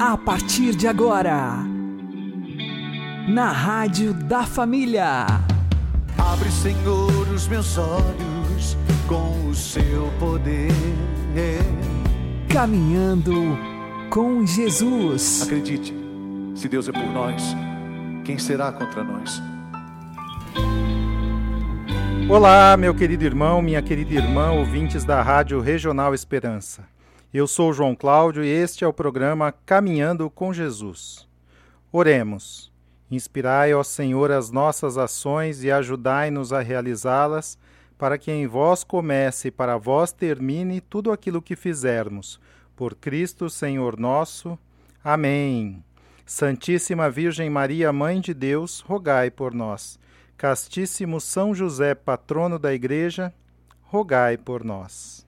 A partir de agora, na Rádio da Família. Abre, Senhor, os meus olhos com o seu poder. Caminhando com Jesus. Acredite, se Deus é por nós, quem será contra nós? Olá, meu querido irmão, minha querida irmã, ouvintes da Rádio Regional Esperança. Eu sou João Cláudio e este é o programa Caminhando com Jesus. Oremos. Inspirai, ó Senhor, as nossas ações e ajudai-nos a realizá-las, para que em vós comece e para vós termine tudo aquilo que fizermos. Por Cristo, Senhor nosso. Amém. Santíssima Virgem Maria, Mãe de Deus, rogai por nós. Castíssimo São José, patrono da Igreja, rogai por nós.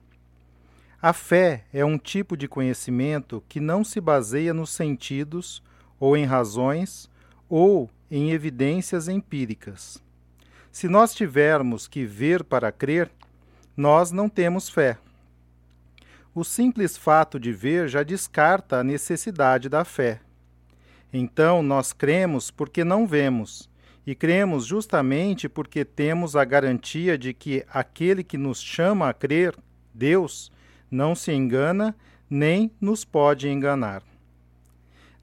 A fé é um tipo de conhecimento que não se baseia nos sentidos ou em razões ou em evidências empíricas. Se nós tivermos que ver para crer, nós não temos fé. O simples fato de ver já descarta a necessidade da fé. Então nós cremos porque não vemos, e cremos justamente porque temos a garantia de que aquele que nos chama a crer, Deus, não se engana nem nos pode enganar.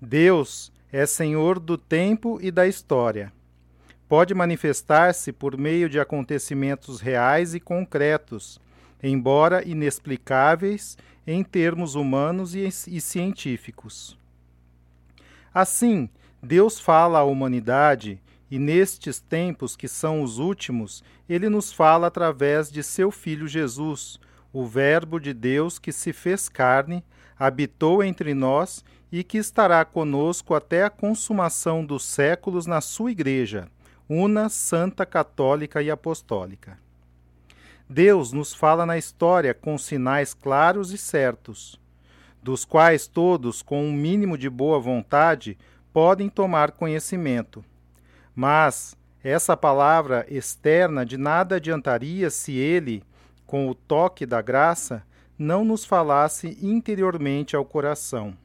Deus é senhor do tempo e da história. Pode manifestar-se por meio de acontecimentos reais e concretos, embora inexplicáveis em termos humanos e, e científicos. Assim, Deus fala à humanidade e nestes tempos que são os últimos, ele nos fala através de seu filho Jesus, o Verbo de Deus que se fez carne, habitou entre nós e que estará conosco até a consumação dos séculos na sua Igreja, una, santa, católica e apostólica. Deus nos fala na história com sinais claros e certos, dos quais todos, com um mínimo de boa vontade, podem tomar conhecimento. Mas essa palavra externa de nada adiantaria se ele, com o toque da graça, não nos falasse interiormente ao coração.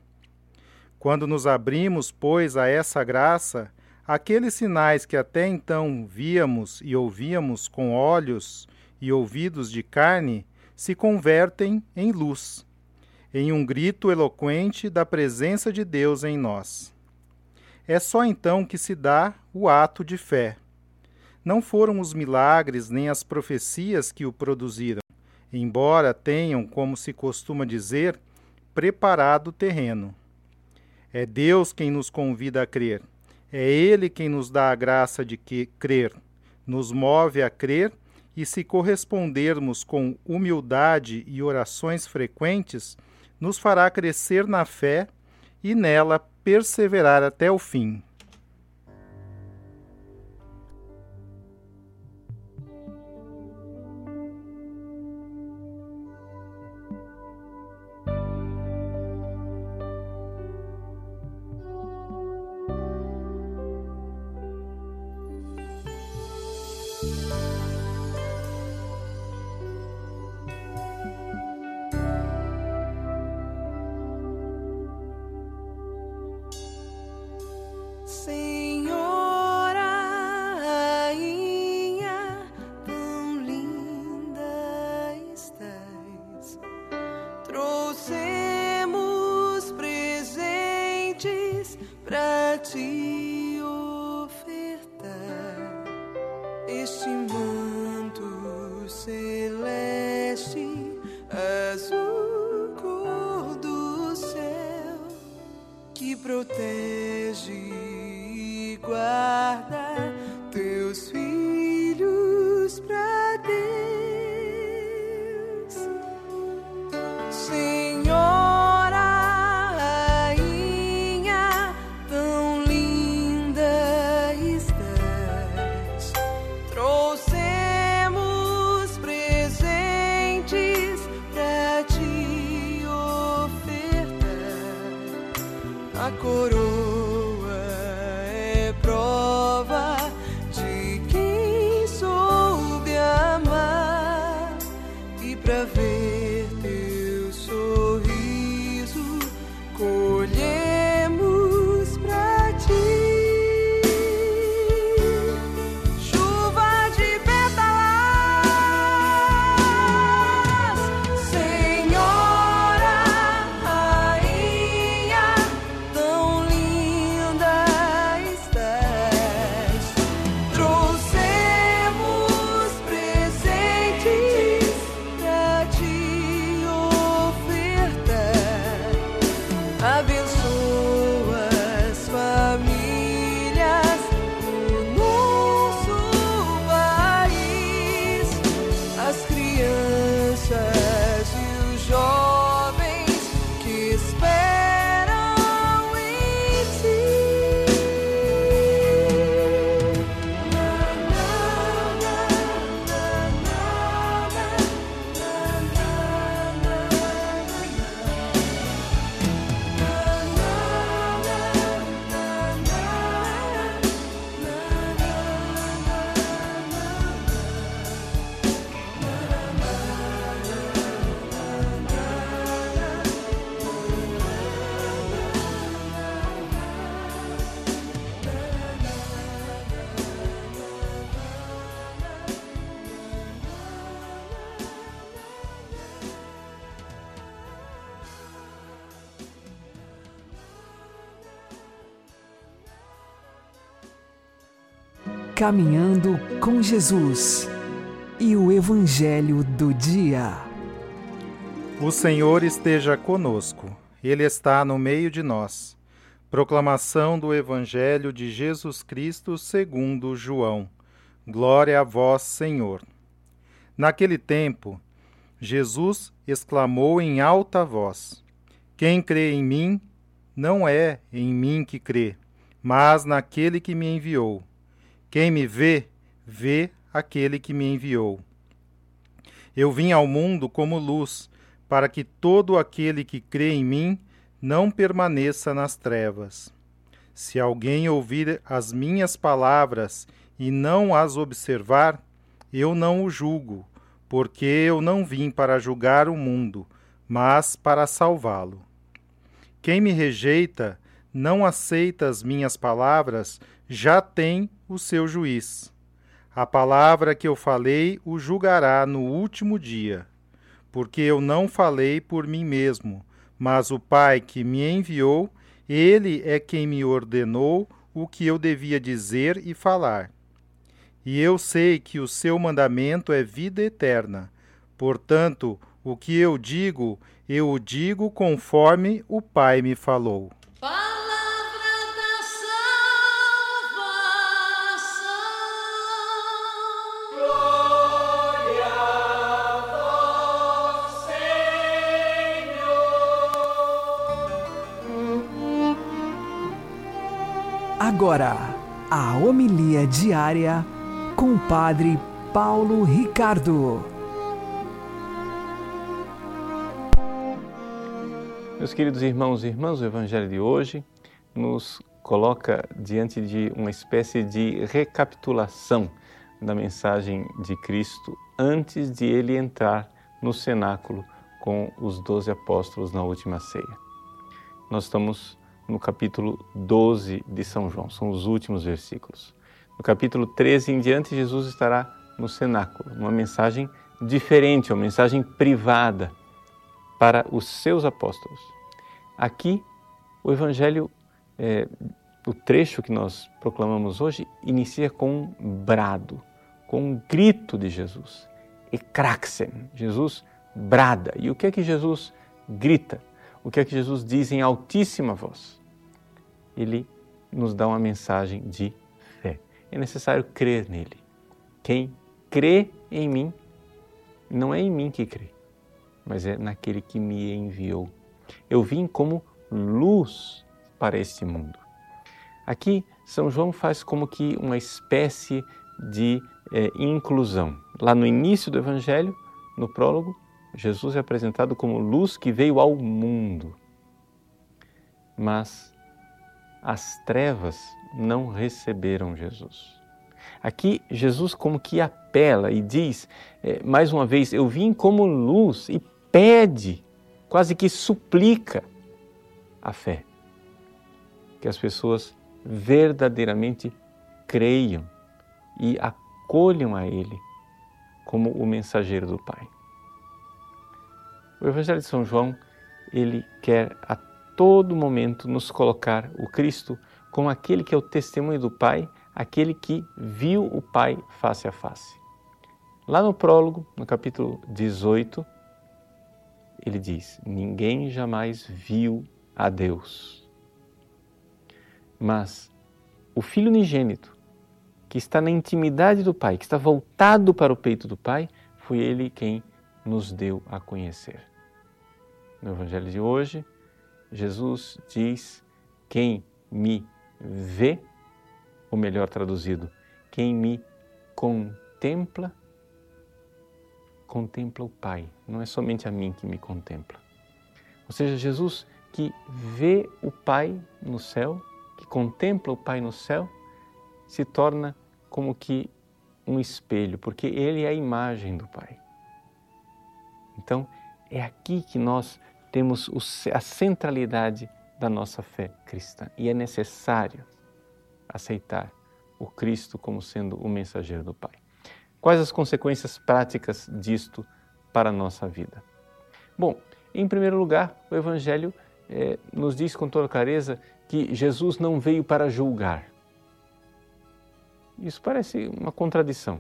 Quando nos abrimos, pois, a essa graça, aqueles sinais que até então víamos e ouvíamos com olhos e ouvidos de carne se convertem em luz, em um grito eloquente da presença de Deus em nós. É só então que se dá o ato de fé não foram os milagres nem as profecias que o produziram, embora tenham, como se costuma dizer, preparado o terreno. É Deus quem nos convida a crer. É Ele quem nos dá a graça de que crer, nos move a crer e, se correspondermos com humildade e orações frequentes, nos fará crescer na fé e nela perseverar até o fim. Caminhando com Jesus e o Evangelho do Dia. O Senhor esteja conosco, Ele está no meio de nós. Proclamação do Evangelho de Jesus Cristo segundo João. Glória a vós, Senhor. Naquele tempo, Jesus exclamou em alta voz: Quem crê em mim, não é em mim que crê, mas naquele que me enviou. Quem me vê, vê aquele que me enviou. Eu vim ao mundo como luz, para que todo aquele que crê em mim não permaneça nas trevas. Se alguém ouvir as minhas palavras e não as observar, eu não o julgo, porque eu não vim para julgar o mundo, mas para salvá-lo. Quem me rejeita, não aceita as minhas palavras, já tem o seu juiz. A palavra que eu falei o julgará no último dia, porque eu não falei por mim mesmo, mas o Pai que me enviou, ele é quem me ordenou o que eu devia dizer e falar. E eu sei que o seu mandamento é vida eterna. Portanto, o que eu digo, eu o digo conforme o Pai me falou. Agora, a homilia diária com o Padre Paulo Ricardo. Meus queridos irmãos e irmãs, o Evangelho de hoje nos coloca diante de uma espécie de recapitulação da mensagem de Cristo antes de ele entrar no cenáculo com os doze apóstolos na última ceia. Nós estamos no capítulo 12 de São João, são os últimos versículos. No capítulo 13 em diante, Jesus estará no cenáculo, uma mensagem diferente, uma mensagem privada para os seus apóstolos. Aqui, o Evangelho, é, o trecho que nós proclamamos hoje, inicia com um brado, com um grito de Jesus. Ecraxen, Jesus brada. E o que é que Jesus grita? O que é que Jesus diz em altíssima voz? Ele nos dá uma mensagem de fé. É necessário crer nele. Quem crê em mim, não é em mim que crê, mas é naquele que me enviou. Eu vim como luz para este mundo. Aqui, São João faz como que uma espécie de é, inclusão. Lá no início do Evangelho, no prólogo, Jesus é apresentado como luz que veio ao mundo. Mas as trevas não receberam Jesus. Aqui, Jesus, como que apela e diz, é, mais uma vez, eu vim como luz e pede, quase que suplica a fé. Que as pessoas verdadeiramente creiam e acolham a Ele como o mensageiro do Pai. O Evangelho de São João, ele quer a todo momento nos colocar o Cristo como aquele que é o testemunho do Pai, aquele que viu o Pai face a face. Lá no prólogo, no capítulo 18, ele diz: Ninguém jamais viu a Deus. Mas o Filho unigênito, que está na intimidade do Pai, que está voltado para o peito do Pai, foi ele quem nos deu a conhecer. No Evangelho de hoje, Jesus diz: Quem me vê, ou melhor traduzido, quem me contempla, contempla o Pai. Não é somente a mim que me contempla. Ou seja, Jesus que vê o Pai no céu, que contempla o Pai no céu, se torna como que um espelho, porque ele é a imagem do Pai. Então, é aqui que nós temos a centralidade da nossa fé cristã e é necessário aceitar o Cristo como sendo o mensageiro do Pai. Quais as consequências práticas disto para a nossa vida? Bom, em primeiro lugar, o Evangelho eh, nos diz com toda clareza que Jesus não veio para julgar. Isso parece uma contradição,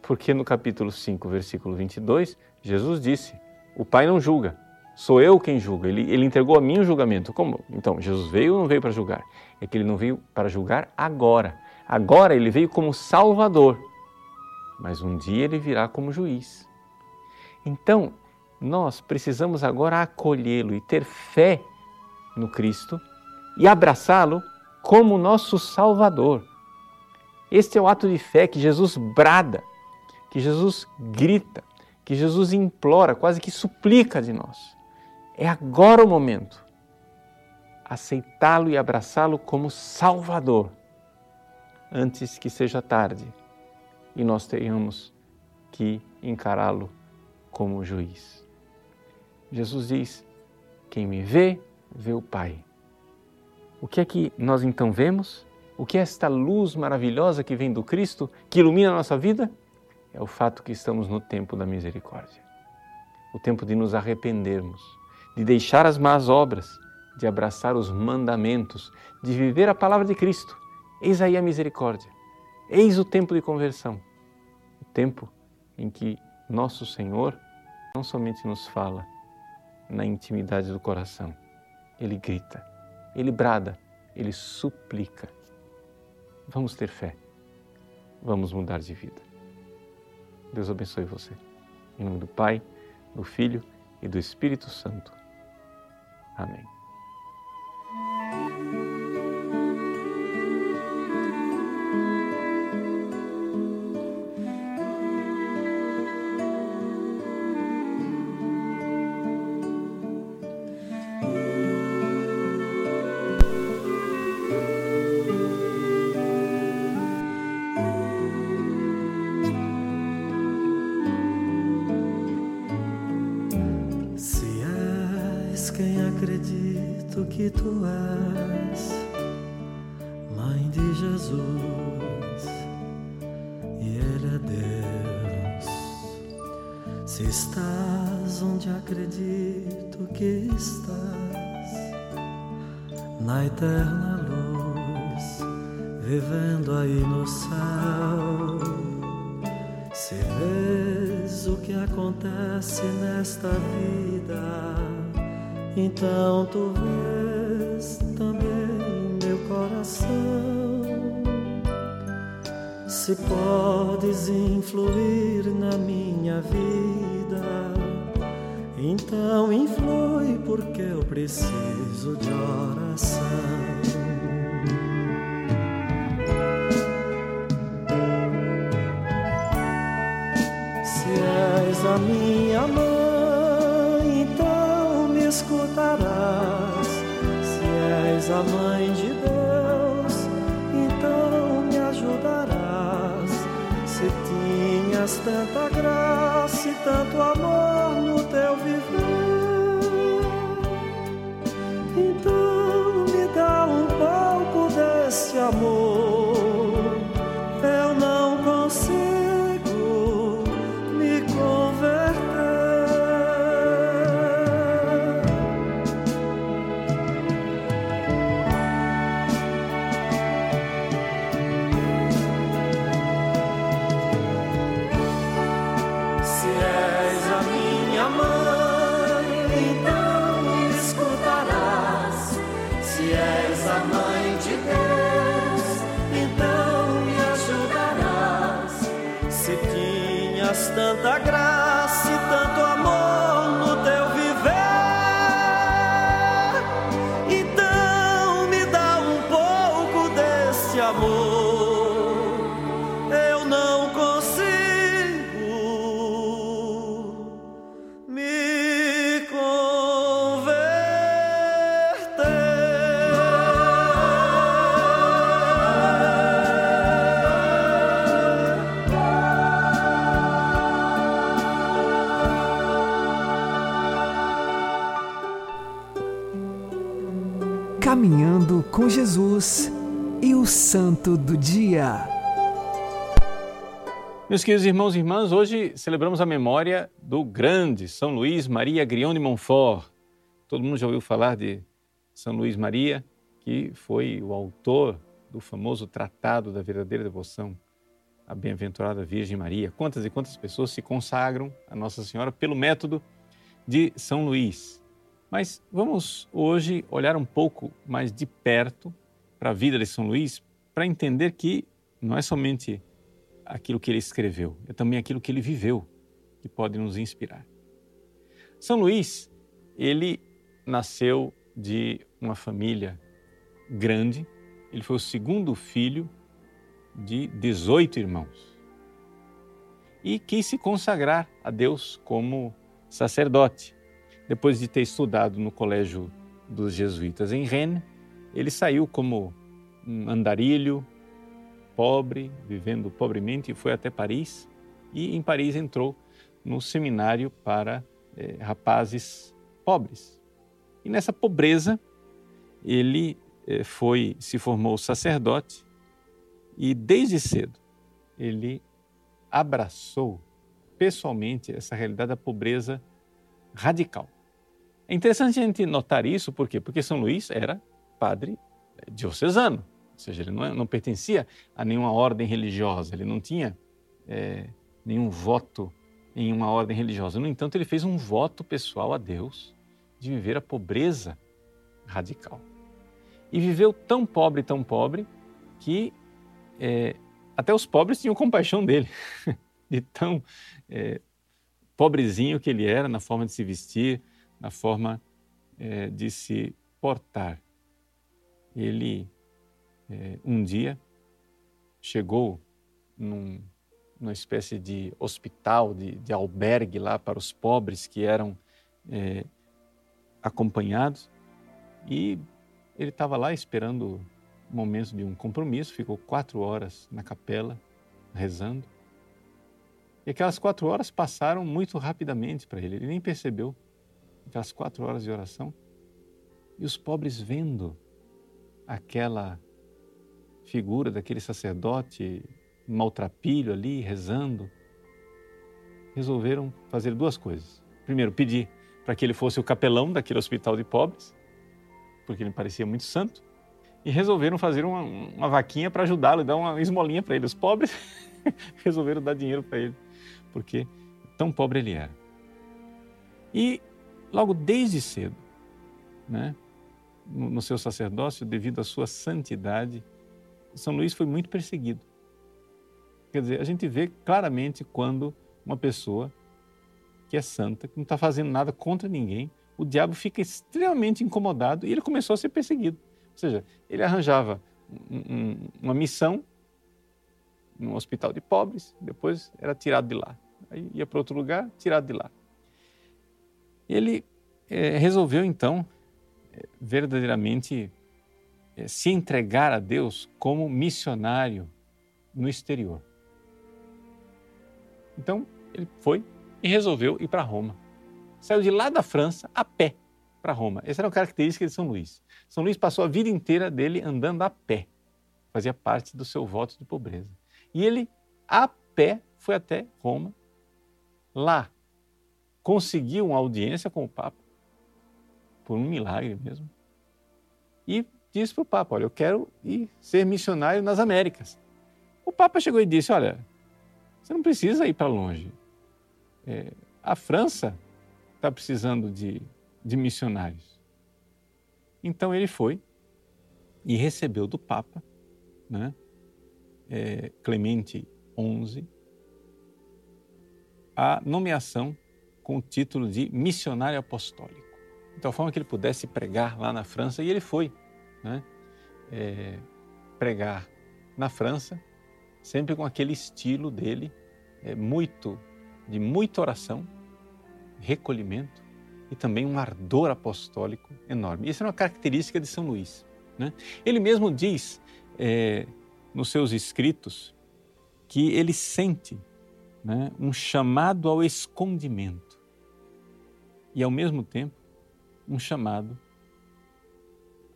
porque no capítulo 5, versículo 22, Jesus disse: O Pai não julga, sou eu quem julga. Ele, ele entregou a mim o julgamento. Como? Então, Jesus veio ou não veio para julgar? É que ele não veio para julgar agora. Agora ele veio como Salvador, mas um dia ele virá como juiz. Então, nós precisamos agora acolhê-lo e ter fé no Cristo e abraçá-lo como nosso Salvador. Este é o ato de fé que Jesus brada, que Jesus grita, que Jesus implora, quase que suplica de nós. É agora o momento. Aceitá-lo e abraçá-lo como Salvador, antes que seja tarde e nós tenhamos que encará-lo como juiz. Jesus diz: Quem me vê, vê o Pai. O que é que nós então vemos? O que é esta luz maravilhosa que vem do Cristo, que ilumina a nossa vida? É o fato que estamos no tempo da misericórdia. O tempo de nos arrependermos, de deixar as más obras, de abraçar os mandamentos, de viver a palavra de Cristo. Eis aí a misericórdia. Eis o tempo de conversão. O tempo em que nosso Senhor não somente nos fala na intimidade do coração, ele grita, ele brada, ele suplica. Vamos ter fé, vamos mudar de vida. Deus abençoe você. Em nome do Pai, do Filho e do Espírito Santo. Amém. Eterna luz, vivendo aí no céu. Se vês o que acontece nesta vida, então tu vês também meu coração. Se podes influir na minha vida, então influi porque eu preciso de oração. Se és a minha mãe escutarás. Se és a mãe de Deus, então me ajudarás. Se tinhas tanta graça e tanto amor tanta graça Meus queridos irmãos e irmãs, hoje celebramos a memória do grande São Luís Maria Grião de Montfort. Todo mundo já ouviu falar de São Luís Maria, que foi o autor do famoso Tratado da Verdadeira Devoção à Bem-aventurada Virgem Maria. Quantas e quantas pessoas se consagram a Nossa Senhora pelo método de São Luís. Mas vamos hoje olhar um pouco mais de perto para a vida de São Luís, para entender que não é somente aquilo que ele escreveu, é também aquilo que ele viveu que pode nos inspirar. São Luís, ele nasceu de uma família grande, ele foi o segundo filho de 18 irmãos e quis se consagrar a Deus como sacerdote. Depois de ter estudado no colégio dos jesuítas em Rennes, ele saiu como um andarilho, pobre, vivendo pobremente, foi até Paris. E em Paris entrou no seminário para eh, rapazes pobres. E nessa pobreza, ele eh, foi, se formou sacerdote e desde cedo ele abraçou pessoalmente essa realidade da pobreza radical. É interessante a gente notar isso, por quê? Porque São Luís era padre diocesano, ou seja, ele não, não pertencia a nenhuma ordem religiosa, ele não tinha é, nenhum voto em uma ordem religiosa. No entanto, ele fez um voto pessoal a Deus de viver a pobreza radical. E viveu tão pobre, tão pobre, que é, até os pobres tinham compaixão dele, de tão é, pobrezinho que ele era na forma de se vestir, na forma é, de se portar. Ele, é, um dia, chegou num, numa espécie de hospital, de, de, albergue lá para os pobres que eram é, acompanhados e ele estava lá esperando o momento de um compromisso, ficou quatro horas na capela rezando. E aquelas quatro horas passaram muito rapidamente para ele, ele nem percebeu aquelas quatro horas de oração. E os pobres vendo aquela figura daquele sacerdote maltrapilho ali, rezando, resolveram fazer duas coisas. Primeiro, pedir para que ele fosse o capelão daquele hospital de pobres, porque ele parecia muito santo, e resolveram fazer uma, uma vaquinha para ajudá-lo, dar uma esmolinha para ele. Os pobres resolveram dar dinheiro para ele, porque tão pobre ele era. E logo desde cedo, né, no, no seu sacerdócio, devido à sua santidade, São Luís foi muito perseguido. Quer dizer, a gente vê claramente quando uma pessoa que é santa, que não está fazendo nada contra ninguém, o diabo fica extremamente incomodado e ele começou a ser perseguido. Ou seja, ele arranjava um, um, uma missão num hospital de pobres, depois era tirado de lá. Aí ia para outro lugar, tirado de lá. Ele é, resolveu então é, verdadeiramente se entregar a Deus como missionário no exterior. Então ele foi e resolveu ir para Roma. Saiu de lá da França a pé para Roma. Essa era uma característica de São Luís. São Luís passou a vida inteira dele andando a pé. Fazia parte do seu voto de pobreza. E ele, a pé, foi até Roma. Lá, conseguiu uma audiência com o Papa, por um milagre mesmo. E disse para o Papa: Olha, eu quero ir ser missionário nas Américas. O Papa chegou e disse: Olha, você não precisa ir para longe. É, a França está precisando de, de missionários. Então ele foi e recebeu do Papa, né, é, Clemente XI, a nomeação com o título de missionário apostólico. De tal forma que ele pudesse pregar lá na França, e ele foi né? é, pregar na França, sempre com aquele estilo dele, é, muito de muita oração, recolhimento e também um ardor apostólico enorme. Isso é uma característica de São Luís. Né? Ele mesmo diz é, nos seus escritos que ele sente né, um chamado ao escondimento e, ao mesmo tempo, um chamado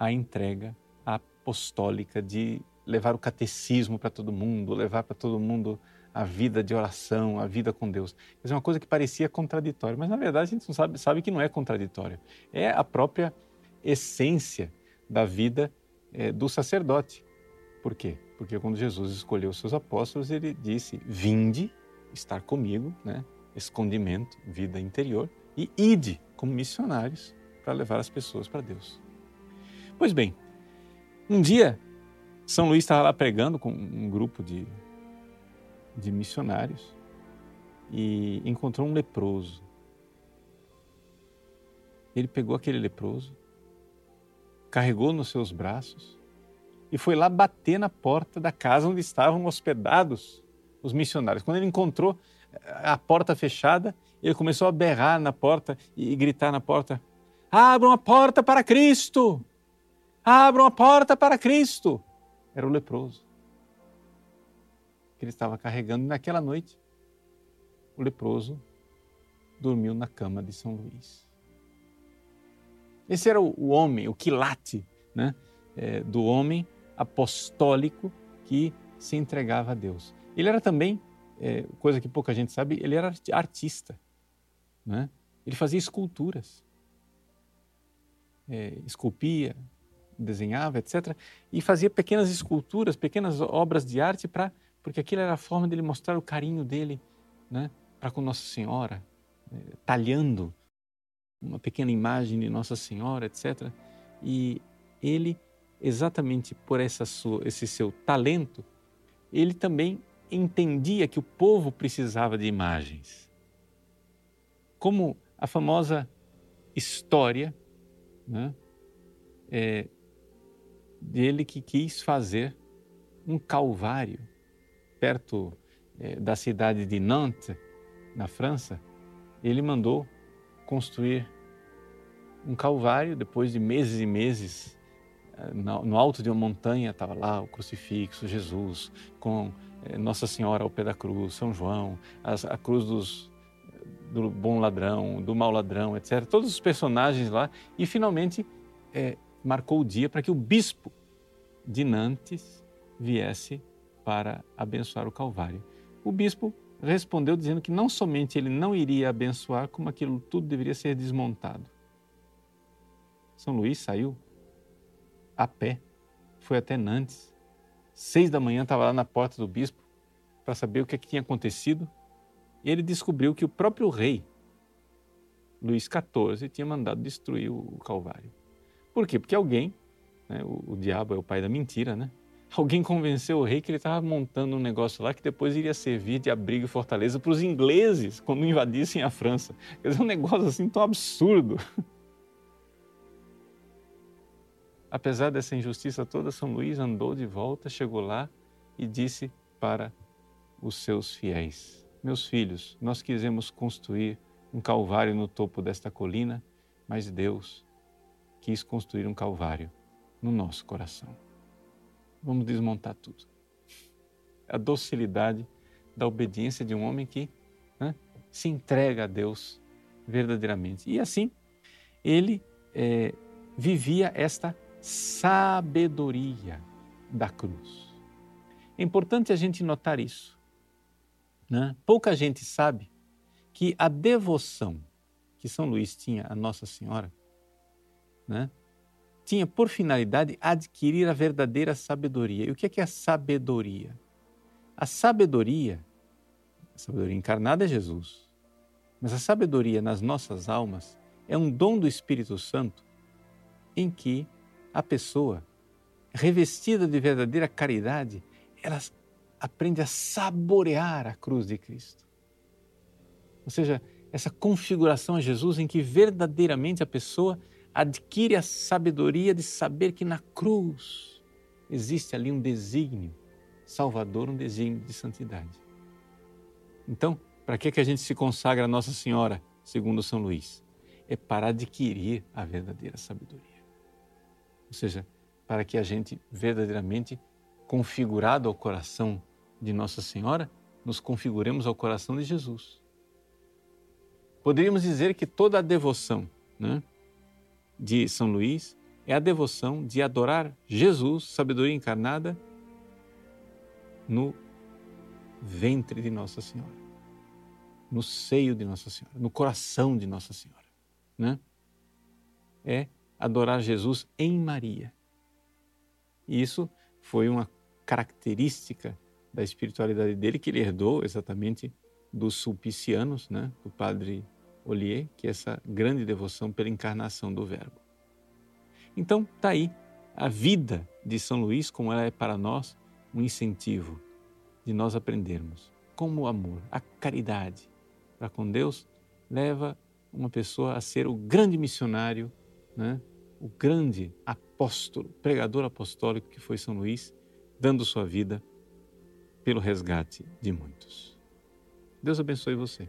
à entrega apostólica de levar o catecismo para todo mundo, levar para todo mundo a vida de oração, a vida com Deus. É uma coisa que parecia contraditória, mas na verdade a gente não sabe, sabe que não é contraditório. É a própria essência da vida é, do sacerdote. Por quê? Porque quando Jesus escolheu os seus apóstolos, ele disse: Vinde estar comigo, né? escondimento, vida interior, e ide como missionários para levar as pessoas para Deus. Pois bem, um dia São Luís estava lá pregando com um grupo de, de missionários e encontrou um leproso. Ele pegou aquele leproso, carregou nos seus braços e foi lá bater na porta da casa onde estavam hospedados os missionários. Quando ele encontrou a porta fechada, ele começou a berrar na porta e gritar na porta: Abram a porta para Cristo! Abram a porta para Cristo! Era o leproso que ele estava carregando. Naquela noite, o leproso dormiu na cama de São Luís. Esse era o, homem, o quilate né, é, do homem apostólico que se entregava a Deus. Ele era também, é, coisa que pouca gente sabe, ele era artista. Né? Ele fazia esculturas, é, esculpia, desenhava, etc. E fazia pequenas esculturas, pequenas obras de arte, pra, porque aquilo era a forma dele mostrar o carinho dele né, para com Nossa Senhora, é, talhando uma pequena imagem de Nossa Senhora, etc. E ele, exatamente por sua, esse seu talento, ele também entendia que o povo precisava de imagens. Como a famosa história né, é, dele que quis fazer um calvário perto é, da cidade de Nantes, na França. Ele mandou construir um calvário depois de meses e meses eh, no alto de uma montanha estava lá o crucifixo, Jesus, com eh, Nossa Senhora ao pé da cruz, São João, a cruz dos, do bom ladrão, do mau ladrão, etc. Todos os personagens lá. E finalmente é, marcou o dia para que o bispo de Nantes viesse para abençoar o Calvário. O bispo respondeu dizendo que não somente ele não iria abençoar, como aquilo tudo deveria ser desmontado. São Luís saiu a pé, foi até Nantes. Seis da manhã estava lá na porta do bispo para saber o que, é que tinha acontecido. E ele descobriu que o próprio rei, Luís XIV, tinha mandado destruir o Calvário. Por quê? Porque alguém, né, o, o diabo é o pai da mentira, né? alguém convenceu o rei que ele estava montando um negócio lá que depois iria servir de abrigo e fortaleza para os ingleses quando invadissem a França. Quer dizer, um negócio assim tão absurdo. Apesar dessa injustiça toda, São Luís andou de volta, chegou lá e disse para os seus fiéis: Meus filhos, nós quisemos construir um calvário no topo desta colina, mas Deus quis construir um calvário no nosso coração. Vamos desmontar tudo. A docilidade da obediência de um homem que né, se entrega a Deus verdadeiramente. E assim, ele é, vivia esta sabedoria da cruz. É importante a gente notar isso. Né? Pouca gente sabe que a devoção que São Luís tinha a Nossa Senhora né, tinha por finalidade adquirir a verdadeira sabedoria. E o que é, que é a sabedoria? A sabedoria, a sabedoria encarnada é Jesus, mas a sabedoria nas nossas almas é um dom do Espírito Santo em que a pessoa, revestida de verdadeira caridade, ela aprende a saborear a cruz de Cristo. Ou seja, essa configuração a Jesus em que verdadeiramente a pessoa adquire a sabedoria de saber que na cruz existe ali um desígnio salvador, um desígnio de santidade. Então, para que, que a gente se consagra a Nossa Senhora, segundo São Luís? É para adquirir a verdadeira sabedoria. Ou seja, para que a gente verdadeiramente, configurado ao coração de Nossa Senhora, nos configuremos ao coração de Jesus. Poderíamos dizer que toda a devoção né, de São Luís é a devoção de adorar Jesus, sabedoria encarnada, no ventre de Nossa Senhora, no seio de Nossa Senhora, no coração de Nossa Senhora. Né? É adorar Jesus em Maria. E isso foi uma característica da espiritualidade dele que ele herdou exatamente dos sulpicianos, né, do padre Ollier, que é essa grande devoção pela encarnação do Verbo. Então, está aí a vida de São Luís, como ela é para nós um incentivo de nós aprendermos como o amor, a caridade para com Deus leva uma pessoa a ser o grande missionário, né? o grande apóstolo, pregador apostólico que foi São Luís, dando sua vida pelo resgate de muitos. Deus abençoe você.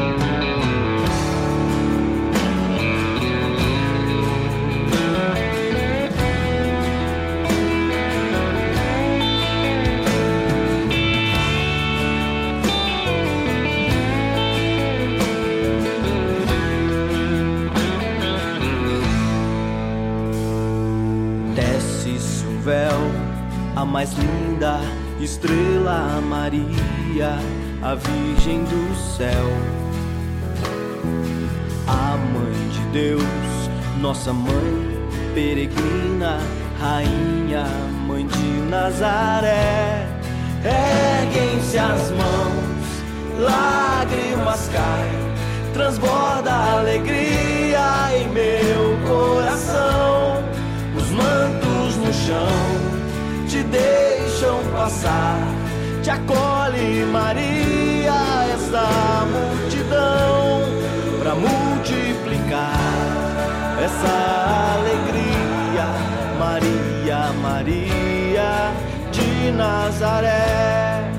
A Virgem do céu, a Mãe de Deus, nossa mãe peregrina, Rainha, Mãe de Nazaré. Erguem-se as mãos, lágrimas caem, transborda alegria em meu coração, os mantos no chão te deixam passar. Te acolhe, Maria, Nazaré.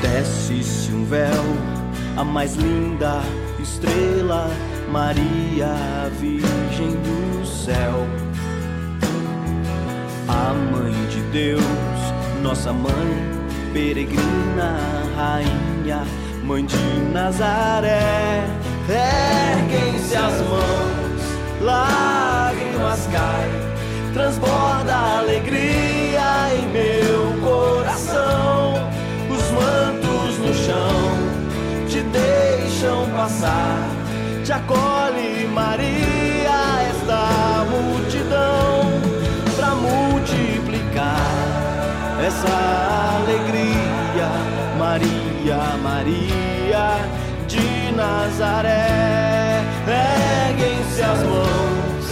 Desce-se um véu, a mais linda estrela, Maria, Virgem do céu. A Mãe de Deus, nossa mãe, peregrina, Rainha, Mãe de Nazaré. Erguem-se as mãos, lágrimas caem, transborda alegria em meu coração mantos no chão te deixam passar. Te acolhe, Maria, esta multidão, pra multiplicar essa alegria. Maria, Maria Nazaré, erguem-se as mãos,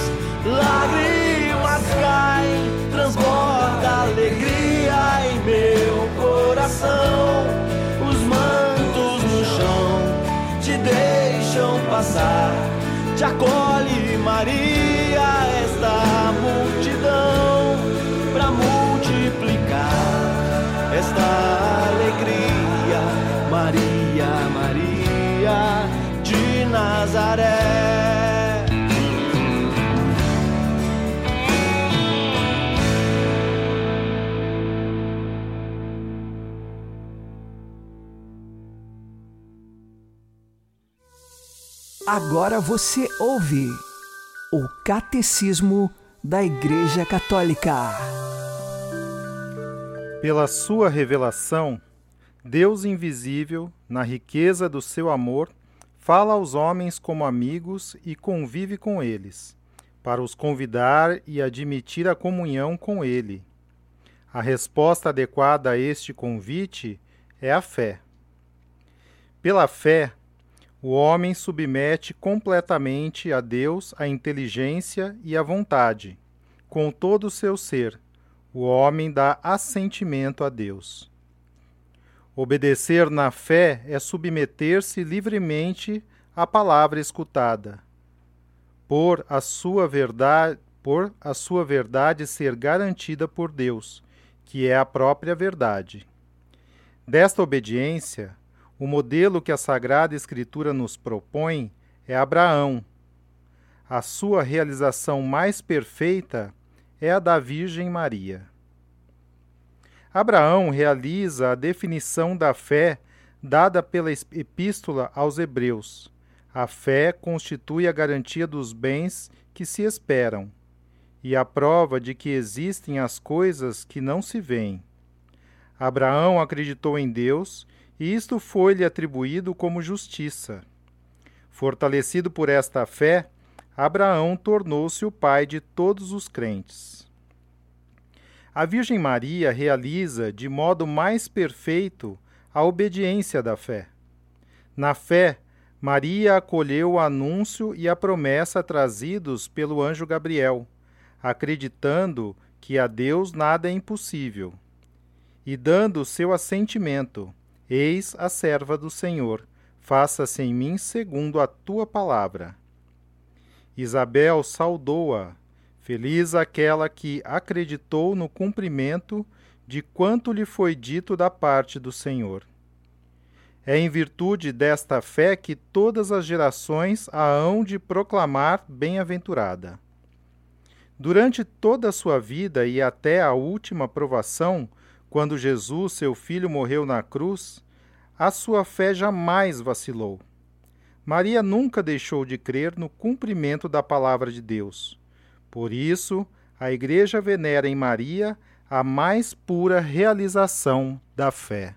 lágrimas caem, transborda alegria em meu coração. Os mantos no chão te deixam passar. Te acolhe, Maria, esta multidão, para multiplicar esta alegria. Maria, Maria Nazaré. Agora você ouve o Catecismo da Igreja Católica. Pela sua revelação, Deus invisível, na riqueza do seu amor, fala aos homens como amigos e convive com eles, para os convidar e admitir a comunhão com Ele. A resposta adequada a este convite é a fé. Pela fé, o homem submete completamente a Deus a inteligência e a vontade, com todo o seu ser. O homem dá assentimento a Deus. Obedecer na fé é submeter-se livremente à palavra escutada, por a sua verdade, por a sua verdade ser garantida por Deus, que é a própria verdade. Desta obediência, o modelo que a Sagrada Escritura nos propõe é Abraão. A sua realização mais perfeita é a da Virgem Maria. Abraão realiza a definição da fé dada pela Epístola aos Hebreus. A fé constitui a garantia dos bens que se esperam e a prova de que existem as coisas que não se veem. Abraão acreditou em Deus e isto foi-lhe atribuído como justiça. Fortalecido por esta fé, Abraão tornou-se o pai de todos os crentes. A Virgem Maria realiza de modo mais perfeito a obediência da fé. Na fé, Maria acolheu o anúncio e a promessa trazidos pelo anjo Gabriel, acreditando que a Deus nada é impossível e dando seu assentimento: Eis a serva do Senhor, faça-se em mim segundo a tua palavra. Isabel saudou-a, feliz aquela que acreditou no cumprimento de quanto lhe foi dito da parte do Senhor. É em virtude desta fé que todas as gerações a hão de proclamar bem-aventurada. Durante toda a sua vida e até a última provação, quando Jesus, seu filho, morreu na cruz, a sua fé jamais vacilou. Maria nunca deixou de crer no cumprimento da palavra de Deus. Por isso, a Igreja venera em Maria a mais pura realização da fé.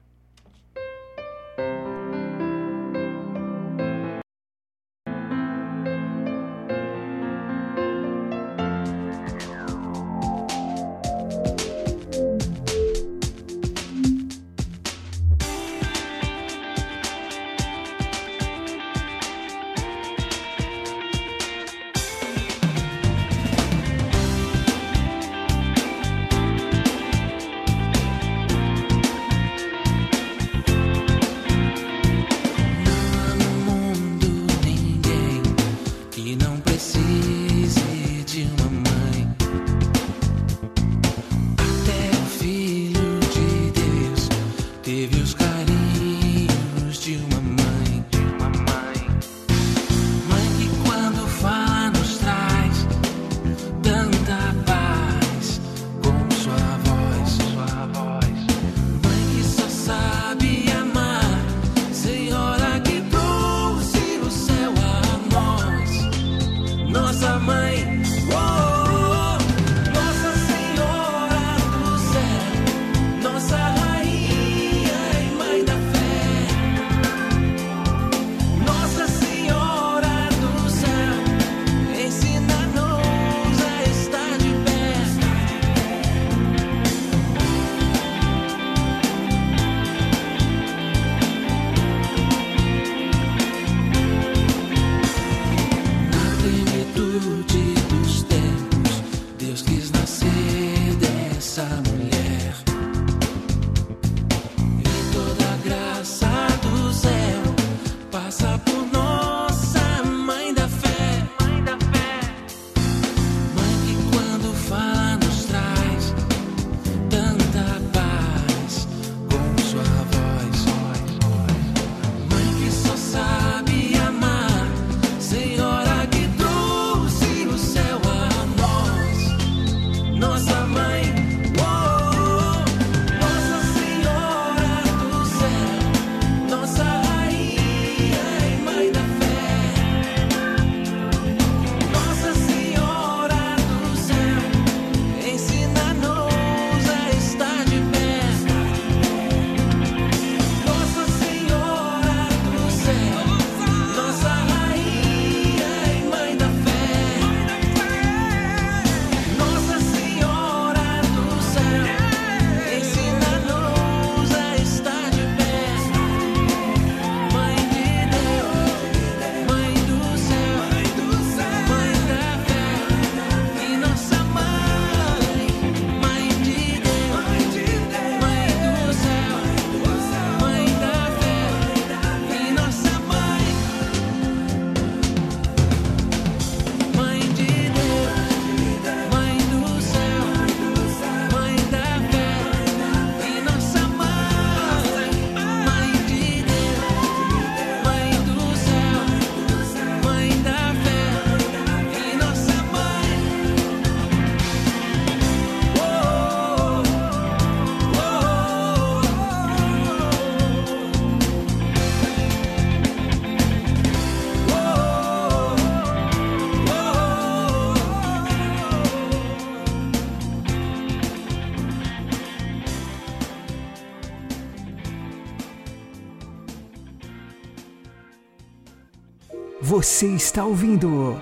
Você está ouvindo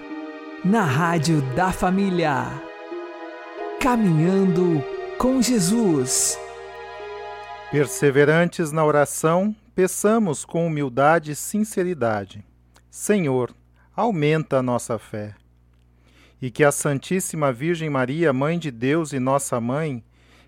na Rádio da Família. Caminhando com Jesus. Perseverantes na oração, peçamos com humildade e sinceridade: Senhor, aumenta a nossa fé. E que a Santíssima Virgem Maria, Mãe de Deus e nossa mãe,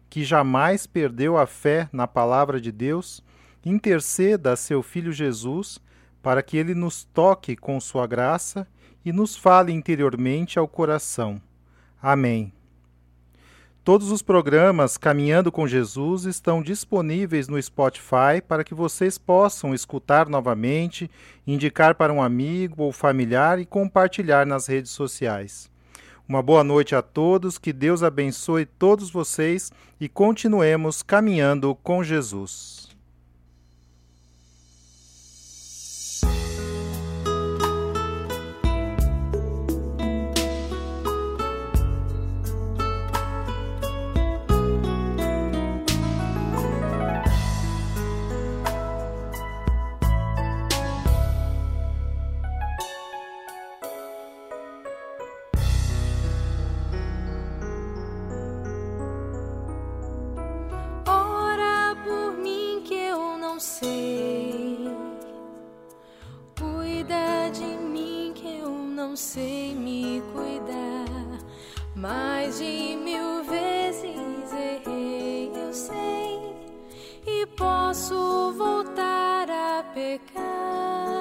que jamais perdeu a fé na palavra de Deus, interceda a seu Filho Jesus para que ele nos toque com sua graça e nos fale interiormente ao coração. Amém. Todos os programas Caminhando com Jesus estão disponíveis no Spotify para que vocês possam escutar novamente, indicar para um amigo ou familiar e compartilhar nas redes sociais. Uma boa noite a todos, que Deus abençoe todos vocês e continuemos caminhando com Jesus. me cuidar. Mais de mil vezes errei, eu sei, e posso voltar a pecar.